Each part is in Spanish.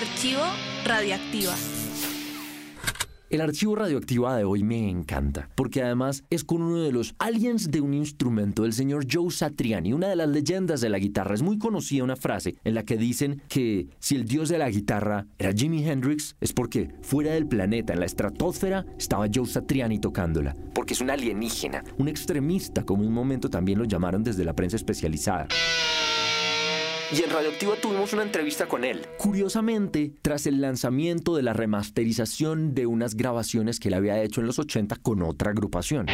Archivo Radioactiva. El archivo radioactiva de hoy me encanta, porque además es con uno de los aliens de un instrumento del señor Joe Satriani, una de las leyendas de la guitarra. Es muy conocida una frase en la que dicen que si el dios de la guitarra era Jimi Hendrix, es porque fuera del planeta, en la estratosfera, estaba Joe Satriani tocándola, porque es un alienígena, un extremista, como un momento también lo llamaron desde la prensa especializada. Y en Radioactiva tuvimos una entrevista con él. Curiosamente, tras el lanzamiento de la remasterización de unas grabaciones que él había hecho en los 80 con otra agrupación.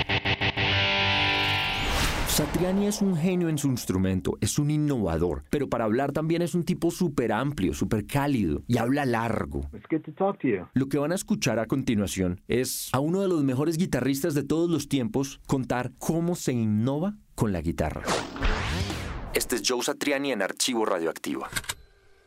Satriani es un genio en su instrumento, es un innovador, pero para hablar también es un tipo súper amplio, súper cálido y habla largo. Lo que van a escuchar a continuación es a uno de los mejores guitarristas de todos los tiempos contar cómo se innova con la guitarra. Este es Joe Satriani en Archivo Radioactiva.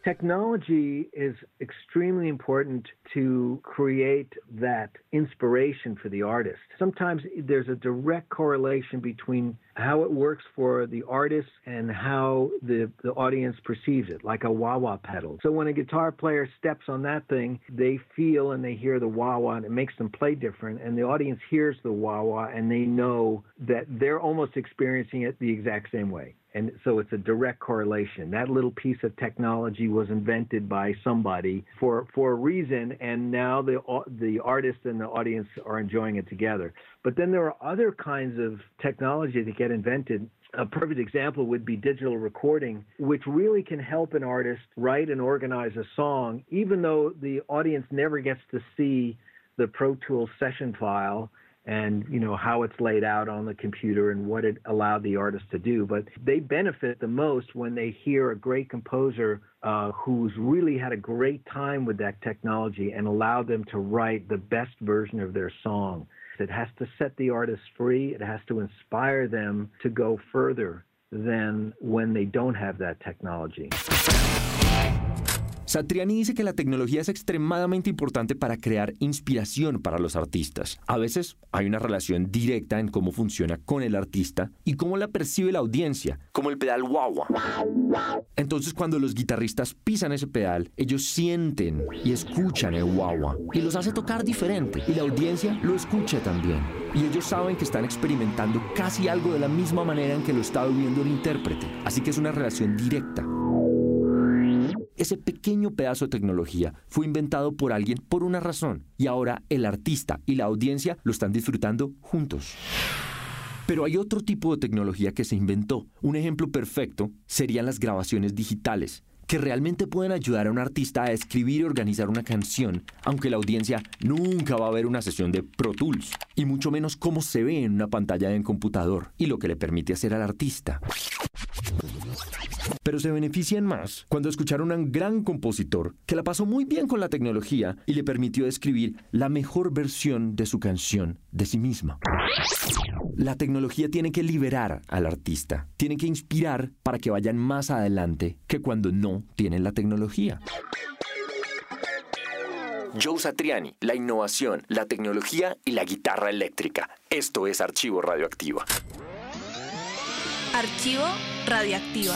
Technology is extremely important to create that inspiration for the artist. Sometimes there's a direct correlation between how it works for the artist and how the, the audience perceives it, like a wah wah pedal. So when a guitar player steps on that thing, they feel and they hear the wah wah and it makes them play different. And the audience hears the wah wah and they know that they're almost experiencing it the exact same way. And so it's a direct correlation. That little piece of technology was invented by somebody for, for a reason, and now the, the artist and the audience are enjoying it together. But then there are other kinds of technology that get invented a perfect example would be digital recording, which really can help an artist write and organize a song, even though the audience never gets to see the Pro Tools session file and you know how it's laid out on the computer and what it allowed the artist to do. But they benefit the most when they hear a great composer uh, who's really had a great time with that technology and allowed them to write the best version of their song. It has to set the artist free. It has to inspire them to go further than when they don't have that technology Satriani dice que la tecnología es extremadamente importante para crear inspiración para los artistas. A veces hay una relación directa en cómo funciona con el artista y cómo la percibe la audiencia, como el pedal guagua. Entonces cuando los guitarristas pisan ese pedal, ellos sienten y escuchan el guagua y los hace tocar diferente y la audiencia lo escucha también. Y ellos saben que están experimentando casi algo de la misma manera en que lo está viviendo el intérprete. Así que es una relación directa. Ese pequeño pedazo de tecnología fue inventado por alguien por una razón y ahora el artista y la audiencia lo están disfrutando juntos. Pero hay otro tipo de tecnología que se inventó. Un ejemplo perfecto serían las grabaciones digitales, que realmente pueden ayudar a un artista a escribir y organizar una canción, aunque la audiencia nunca va a ver una sesión de Pro Tools, y mucho menos cómo se ve en una pantalla de un computador, y lo que le permite hacer al artista pero se benefician más cuando escucharon a un gran compositor que la pasó muy bien con la tecnología y le permitió escribir la mejor versión de su canción de sí misma. La tecnología tiene que liberar al artista, tiene que inspirar para que vayan más adelante que cuando no tienen la tecnología. Joe Satriani, la innovación, la tecnología y la guitarra eléctrica. Esto es Archivo Radioactiva. Archivo Radioactiva.